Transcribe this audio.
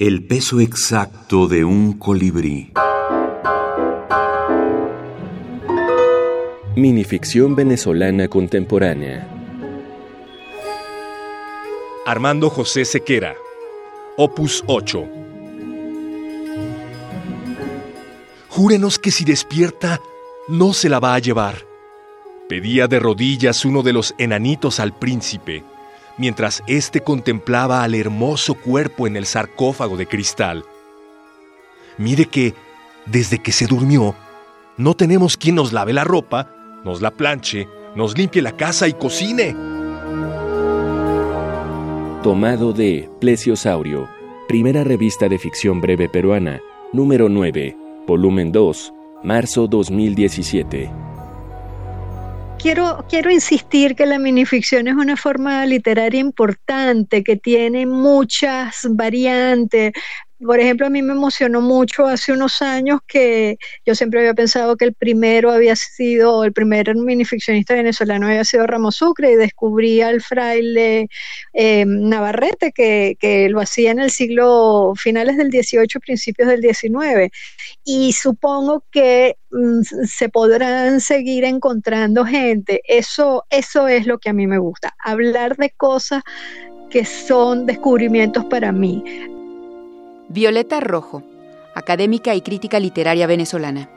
El peso exacto de un colibrí. Minificción venezolana contemporánea. Armando José Sequera. Opus 8. Júrenos que si despierta, no se la va a llevar. Pedía de rodillas uno de los enanitos al príncipe mientras éste contemplaba al hermoso cuerpo en el sarcófago de cristal. Mire que, desde que se durmió, no tenemos quien nos lave la ropa, nos la planche, nos limpie la casa y cocine. Tomado de Plesiosaurio, primera revista de ficción breve peruana, número 9, volumen 2, marzo 2017 quiero, quiero insistir que la minificción es una forma literaria importante, que tiene muchas variantes, por ejemplo, a mí me emocionó mucho hace unos años que yo siempre había pensado que el primero había sido, el primer minificcionista venezolano había sido Ramos Sucre y descubrí al fraile eh, Navarrete que, que, lo hacía en el siglo finales del 18, principios del 19. Y supongo que mm, se podrán seguir encontrando gente. Eso, eso es lo que a mí me gusta, hablar de cosas que son descubrimientos para mí. Violeta Rojo, académica y crítica literaria venezolana.